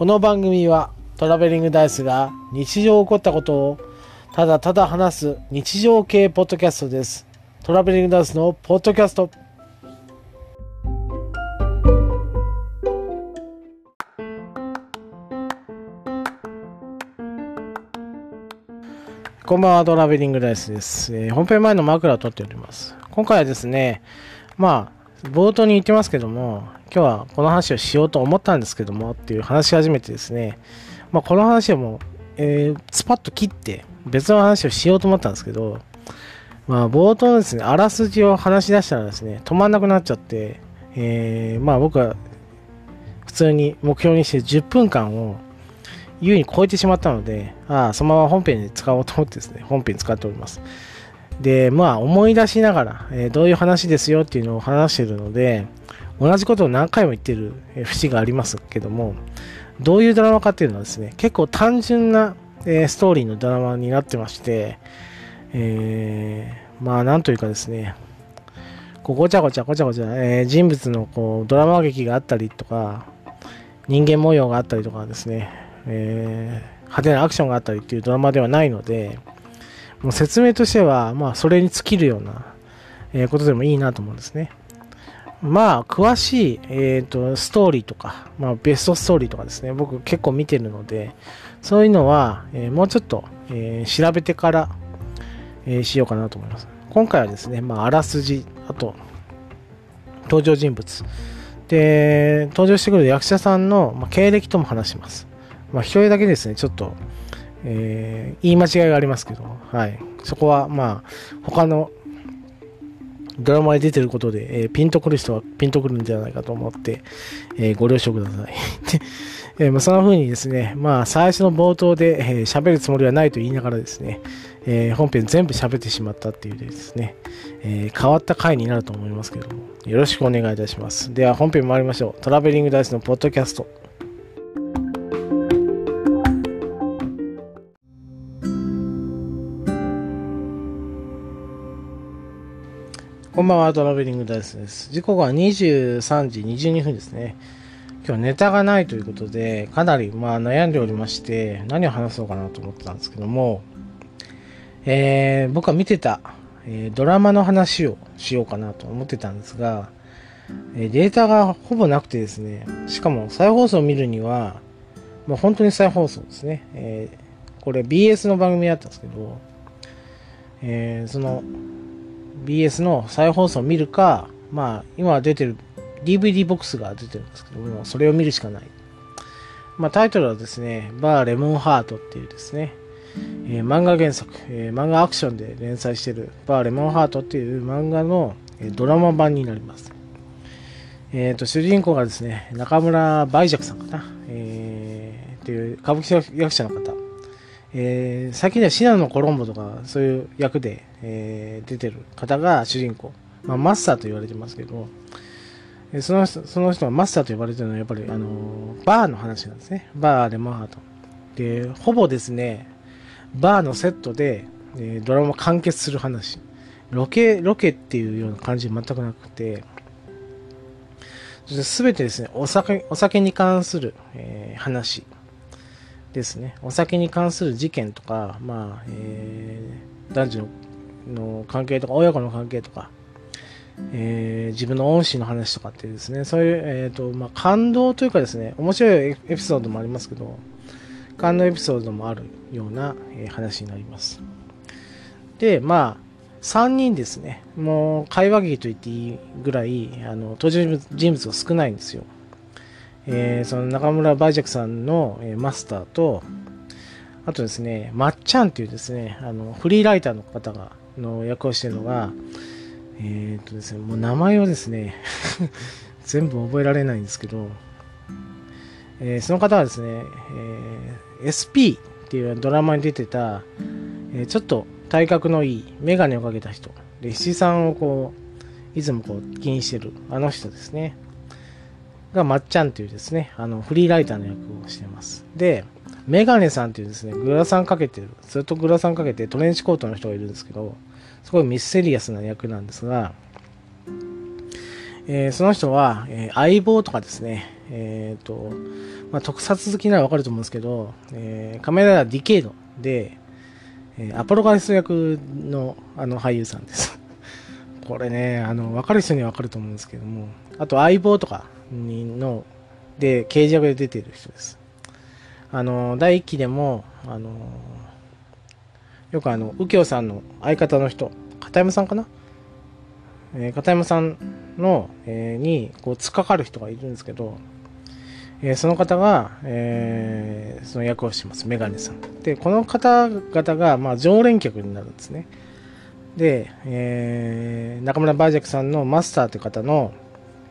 この番組はトラベリングダイスが日常起こったことをただただ話す日常系ポッドキャストです。トラベリングダイスのポッドキャスト。こんばんは、トラベリングダイスです。えー本編前の枕を取っております。今回はですね、まあ、冒頭に言ってますけども、今日はこの話をしようと思ったんですけども、っていう話し始めてですね、まあ、この話はもう、えースパッと切って、別の話をしようと思ったんですけど、まあ、冒頭のですね、あらすじを話し出したらですね、止まんなくなっちゃって、えーまあ僕は普通に目標にして10分間を優に超えてしまったので、ああ、そのまま本編で使おうと思ってですね、本編使っております。で、まあ思い出しながら、えーどういう話ですよっていうのを話してるので、同じことを何回も言ってる節がありますけども、どういうドラマかっていうのはですね、結構単純な、えーストーリーのドラマになってまして、えーまあなんというかですね、こうごちゃごちゃごちゃごちゃ、えー人物のこうドラマ劇があったりとか、人間模様があったりとかですね、えー派手なアクションがあったりっていうドラマではないので、もう説明としては、まあそれに尽きるような、えことでもいいなと思うんですね。まあ、詳しい、えー、とストーリーとか、まあ、ベストストーリーとかですね、僕結構見てるので、そういうのは、えーもうちょっと、えー調べてから、えしようかなと思います。今回はですね、まあ、あらすじ、あと、登場人物。で、登場してくる役者さんの、まあ、経歴とも話します。まあ、一人だけですね、ちょっと、えー言い間違いがありますけど、はい。そこは、まあ、他のドラマに出てることで、えーピンとくる人はピンとくるんじゃないかと思って、えーご了承ください。で えまあ、そんな風にですね、まあ、最初の冒頭でえー喋、るつもりはないと言いながらですね、え本編全部喋ってしまったっていうですね、え変わった回になると思いますけども、よろしくお願いいたします。では本編参りましょう。トラベリングダイスのポッドキャスト。こんばんは、トラベリングダイスです。時刻は23時22分ですね。今日ネタがないということで、かなりまあ悩んでおりまして、何を話そうかなと思ってたんですけども、えー僕は見てた、えードラマの話をしようかなと思ってたんですが、えーデータがほぼなくてですね、しかも再放送を見るには、もう本当に再放送ですね。えーこれ BS の番組だったんですけど、えーその BS の再放送を見るか、まあ今出てる DVD ボックスが出てるんですけども、それを見るしかない。まあタイトルはですね、バーレモンハートっていうですね、えー漫画原作、えー漫画アクションで連載しているバーレモンハートっていう漫画の、えードラマ版になります。えっ、と、主人公がですね、中村梅雀さんかな、えーっていう歌舞伎役者の方。えー最近ではシナノコロンボとかそういう役で、えー出てる方が主人公。まあ、マスターと言われてますけど、えーその人、その人がマスターと呼ばれてるのはやっぱり、あのバーの話なんですね。バーレモンハート。で、ほぼですね、バーのセットで、えードラマ完結する話。ロケ、ロケっていうような感じ全くなくて、そしてすべてですね、お酒、お酒に関する、えー話ですね。お酒に関する事件とか、まあ、えー男女の関係とか、親子の関係とか、えー自分の恩師の話とかってですね、そういう、えっ、と、まあ、感動というかですね、面白いエピソードもありますけど、感動エピソードもあるような、え話になります。で、まあ、3人ですね、もう会話劇と言っていいぐらい、あの、登場人物が少ないんですよ。えーその中村梅雀さんの、えーマスターと、あとですね、まっちゃんっていうですね、あの、フリーライターの方が、の役をしているのが、えーっとですね、もう名前をですね、全部覚えられないんですけど、えーその方はですね、えー SP っていうドラマに出てた、えーちょっと体格のいいメガネをかけた人、で、七三をこう、いつもこう気にしてるあの人ですね。がまっちゃんっていうですね、あの、フリーライターの役をしてます。で、メガネさんっていうですね、グラサンかけてる、ずっとグラサンかけてトレンチコートの人がいるんですけど、すごいミステリアスな役なんですが、えー、その人は、えー、相棒とかですね、えっ、ー、と、まあ、特撮好きならわかると思うんですけど、えー、カメラディケイドで、えー、アポロガリス役のあの俳優さんです。これね、あの、わかる人にはわかると思うんですけども、あと相棒とかの、で、刑事役で出てる人です。あの、第1期でも、あの、よくあの、右京さんの相方の人、片山さんかな？えー、片山さんの、えー、に、こう、突っかかる人がいるんですけど、えー、その方が、えー、その役をします。メガネさん。で、この方々が、まあ、常連客になるんですね。で、えー、中村バージャックさんのマスターという方の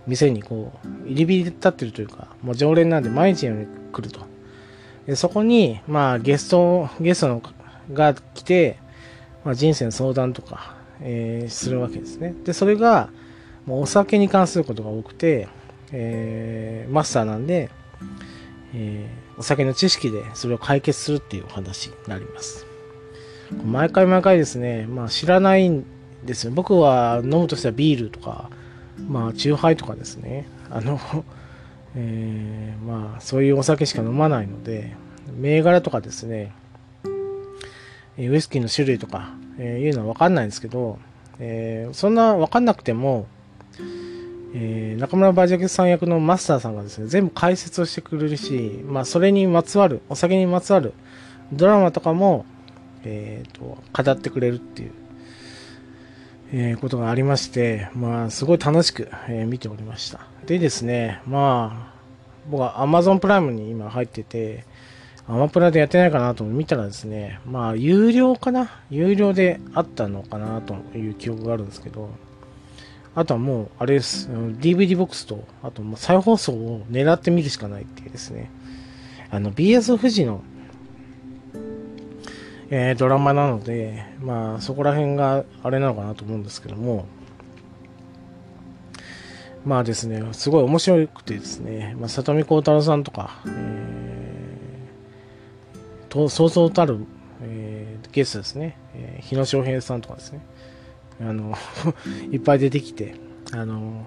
店にこう、入り火で立ってるというか、もう常連なんで毎日のように来ると。でそこに、まあ、ゲスト、ゲストのが来て、まあ、人生の相談とか、えー、するわけですね。で、それが、もうお酒に関することが多くて、えー、マスターなんで、えー、お酒の知識でそれを解決するっていうお話になります。毎回毎回ですね、まあ知らないんですよ。僕は飲むとしたらビールとか、まあ、チューハイとかですね。あの、えー、まあ、そういうお酒しか飲まないので、銘柄とかですね、ウイスキーの種類とか、えー、いうのは分かんないんですけど、えー、そんな分かんなくても、えー、中村バージャケさん役のマスターさんがですね、全部解説をしてくれるし、まあ、それにまつわる、お酒にまつわるドラマとかも、えっ、と、語ってくれるっていう、えー、ことがありまして、まあ、すごい楽しく、えー、見ておりました。でですね、まあ、僕は Amazon プライムに今入ってて、アマプラでやってないかなと見たらですね、まあ、有料かな？有料であったのかなという記憶があるんですけど、あとはもう、あれです。DVD ボックスと、あともう再放送を狙ってみるしかないっていうですね。あの、BS 富士の、えー、ドラマなので、まあ、そこら辺があれなのかなと思うんですけども、まあですね、すごい面白くてですね、まあ、里見幸太郎さんとか、えー、とそうそうたる、えー、ゲストですね、えー、日野翔平さんとかですね、あの いっぱい出てきて、あの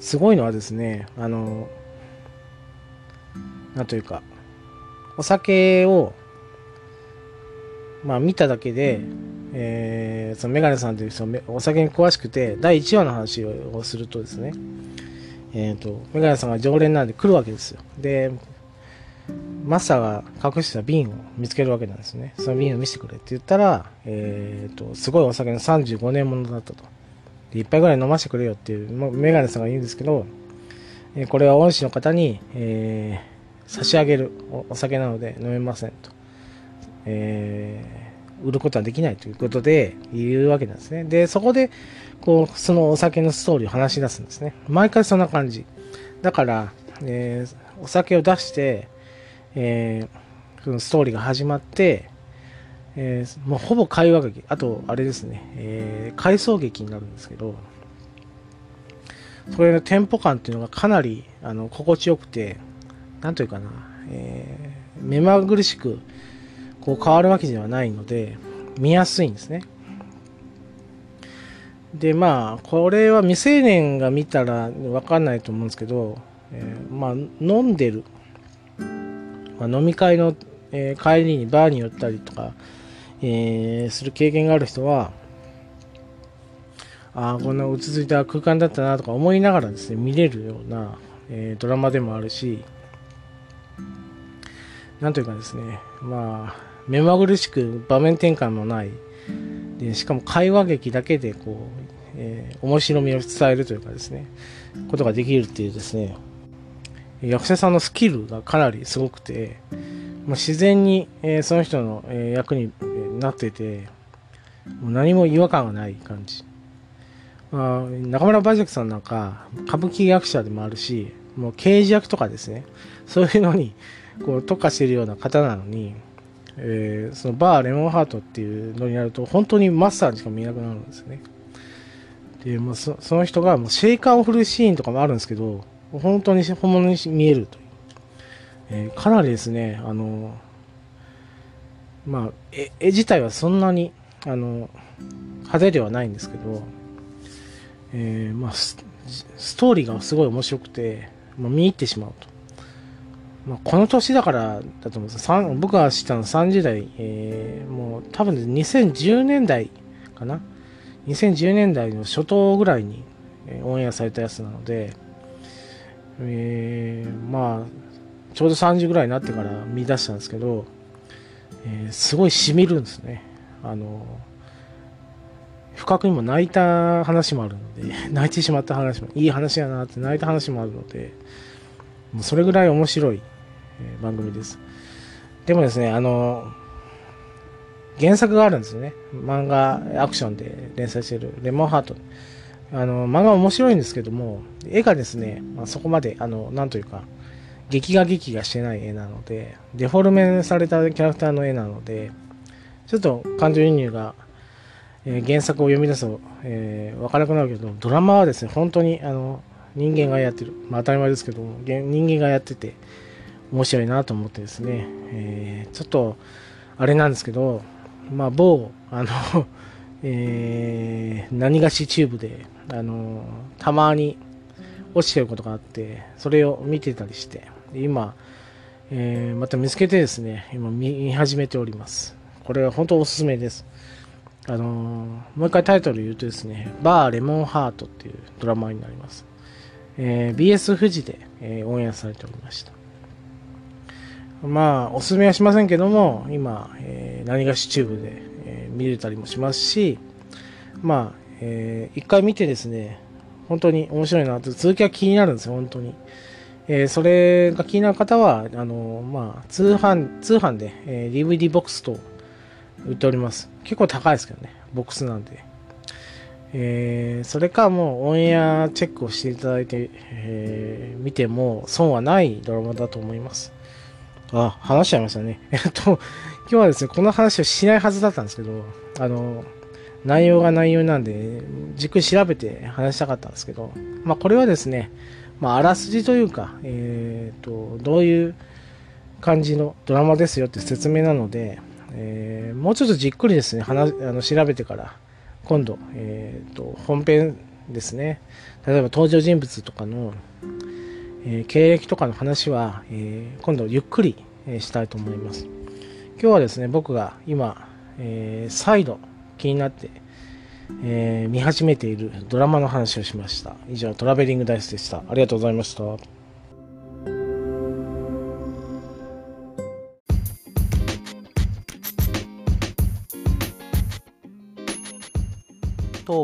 すごいのはですね、あのなんというか、お酒を、まあ見ただけで、えー、そのメガネさんという人お酒に詳しくて、第1話の話をするとですね、えっ、ー、と、メガネさんが常連なんで来るわけですよ。で、マスターが隠した瓶を見つけるわけなんですね。その瓶を見せてくれって言ったら、えっ、ー、と、すごいお酒の35年ものだったと。で、一杯ぐらい飲ませてくれよっていう、メガネさんが言うんですけど、え、これは恩師の方に、えー、差し上げるお酒なので飲めませんと。えー、売ることはできないということで言うわけなんですね。で、そこで、こう、そのお酒のストーリーを話し出すんですね。毎回そんな感じ。だから、えー、お酒を出して、えー、そのストーリーが始まって、えー、もうほぼ会話劇、あと、あれですね、えー、回想劇になるんですけど、それのテンポ感っていうのがかなり、あの、心地よくて、なんというかな、えー、目まぐるしく、こう変わるわけではないので、見やすいんですね。で、まあ、これは未成年が見たらわかんないと思うんですけど、えー、まあ、飲んでるまあ、飲み会の、えー、帰りにバーに寄ったりとか、えー、する経験がある人は、ああ、こんな落ち着いた空間だったなとか思いながらですね、見れるような、えー、ドラマでもあるし、なんというかですね、まあ、目まぐるしく場面転換もない、でしかも会話劇だけでこう、えー、面白みを伝えるというかですね、ことができるっていうですね、役者さんのスキルがかなりすごくて、まあ、自然に、えー、その人の、えー、役になってて、もう何も違和感がない感じ。まあ、中村梅雀さんなんか、歌舞伎役者でもあるし、もう刑事役とかですね、そういうのにこう特化しているような方なのに、えー、そのバーレモンハートっていうのになると、本当にマスターにしか見えなくなるんですよね。で、もうその人がもうシェイカーを振るシーンとかもあるんですけど、本当に本物に見えるという。えー、かなりですね、あの、まあ、絵絵自体はそんなに、あの、派手ではないんですけど、えー、まあ、ストーリーがすごい面白くて、まあ、見入ってしまうと。まあ、この年だからだと思うんです僕が知ったの30代、えー、もう多分2010年代かな。2010年代の初頭ぐらいに、えー、オンエアされたやつなので、えー、まあ、ちょうど3時ぐらいになってから見出したんですけど、えー、すごいしみるんですね。あの、不覚にも泣いた話もあるので、泣いてしまった話も、いい話やなって泣いた話もあるので、それぐらい面白い、番組です。でもですね、あの、原作があるんですよね。漫画、アクションで連載してるレモンハート。あの、漫画面白いんですけども、絵がですね、まあ、そこまで、あの、なんというか、劇画劇画してない絵なので、デフォルメされたキャラクターの絵なので、ちょっと感情移入が、えー、原作を読み出すと、えー、わからなくなるけど、ドラマはですね、本当に、あの、人間がやってる。まあ当たり前ですけども、人間がやってて、面白いなと思ってですね、えー、ちょっと、あれなんですけど、まあ某、あの えー、何がしチューブで、あのたまに落ちてることがあって、それを見てたりして、今、えー、また見つけてですね、今見始めております。これは本当おすすめです。あのー、もう一回タイトル言うとですね、バーレモンハートっていうドラマになります。えー、BS 富士で、えー、オンエアされておりました。まあ、おすすめはしませんけども、今、えー、何がしチューブで、えー、見れたりもしますし、まあ、えー、一回見てですね、本当に面白いなと、続きは気になるんですよ、本当に。えー、それが気になる方は、あのまあ、通販、通販で、えー、DVD ボックスと売っております。結構高いですけどね、ボックスなんで。えー、それかもうオンエアチェックをしていただいて、えー、見ても損はないドラマだと思います。あ、話しちゃいましたね。えっと、今日はですね、この話をしないはずだったんですけど、あの、内容が内容なんで、じっくり調べて話したかったんですけど、まあこれはですね、まああらすじというか、えっ、ー、と、どういう感じのドラマですよって説明なので、えー、もうちょっとじっくりですね、話あの調べてから、今度、え、ー、と、本編ですね、例えば登場人物とかの、えー、経歴とかの話は、えー、今度ゆっくり、えー、したいと思います。今日はですね、僕が今、え、再度気になって、え、見始めているドラマの話をしました。以上、トラベリングダイスでした。ありがとうございました。